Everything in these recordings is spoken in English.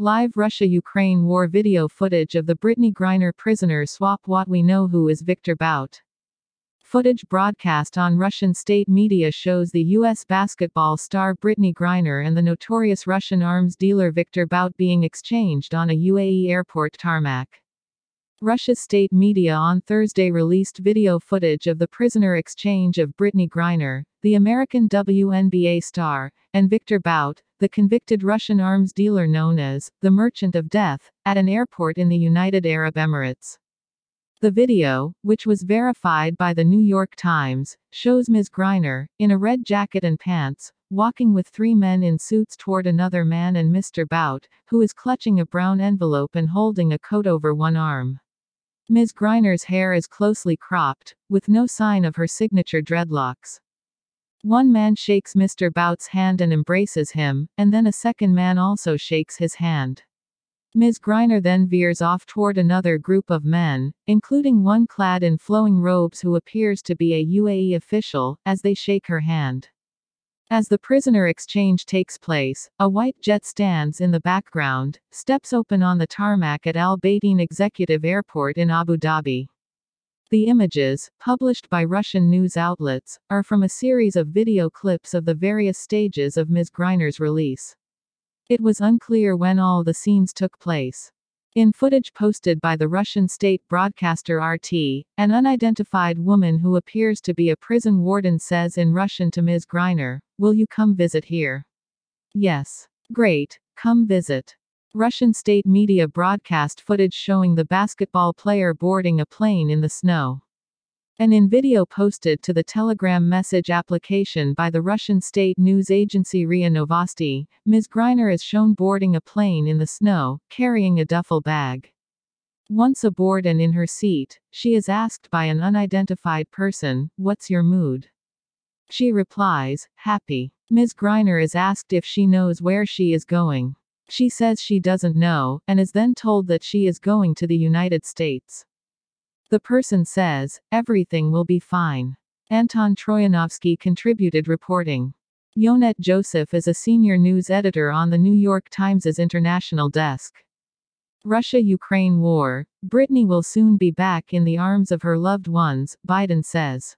Live Russia Ukraine war video footage of the Brittney Griner prisoner swap. What we know who is Viktor Bout. Footage broadcast on Russian state media shows the U.S. basketball star Brittney Griner and the notorious Russian arms dealer Viktor Bout being exchanged on a UAE airport tarmac. Russia's state media on Thursday released video footage of the prisoner exchange of Brittany Griner, the American WNBA star, and Viktor Bout, the convicted Russian arms dealer known as the Merchant of Death, at an airport in the United Arab Emirates. The video, which was verified by the New York Times, shows Ms. Griner, in a red jacket and pants, walking with three men in suits toward another man and Mr. Bout, who is clutching a brown envelope and holding a coat over one arm. Ms. Griner's hair is closely cropped, with no sign of her signature dreadlocks. One man shakes Mr. Bout's hand and embraces him, and then a second man also shakes his hand. Ms. Griner then veers off toward another group of men, including one clad in flowing robes who appears to be a UAE official, as they shake her hand. As the prisoner exchange takes place, a white jet stands in the background, steps open on the tarmac at Al Bateen Executive Airport in Abu Dhabi. The images, published by Russian news outlets, are from a series of video clips of the various stages of Ms. Griner's release. It was unclear when all the scenes took place. In footage posted by the Russian state broadcaster RT, an unidentified woman who appears to be a prison warden says in Russian to Ms. Griner, Will you come visit here? Yes. Great. Come visit. Russian state media broadcast footage showing the basketball player boarding a plane in the snow. And in video posted to the Telegram message application by the Russian state news agency RIA Novosti, Ms. Griner is shown boarding a plane in the snow, carrying a duffel bag. Once aboard and in her seat, she is asked by an unidentified person, What's your mood? She replies, Happy. Ms. Griner is asked if she knows where she is going. She says she doesn't know, and is then told that she is going to the United States. The person says, everything will be fine. Anton Troianovski contributed reporting. Yonette Joseph is a senior news editor on the New York Times's international desk. Russia Ukraine war, Brittney will soon be back in the arms of her loved ones, Biden says.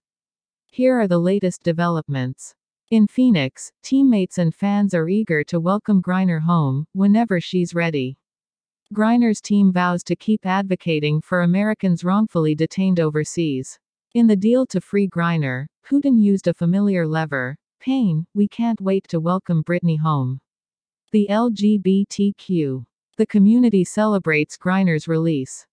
Here are the latest developments. In Phoenix, teammates and fans are eager to welcome Griner home, whenever she's ready. Griner's team vows to keep advocating for Americans wrongfully detained overseas. In the deal to free Griner, Putin used a familiar lever pain, we can't wait to welcome Brittney home. The LGBTQ. The community celebrates Griner's release.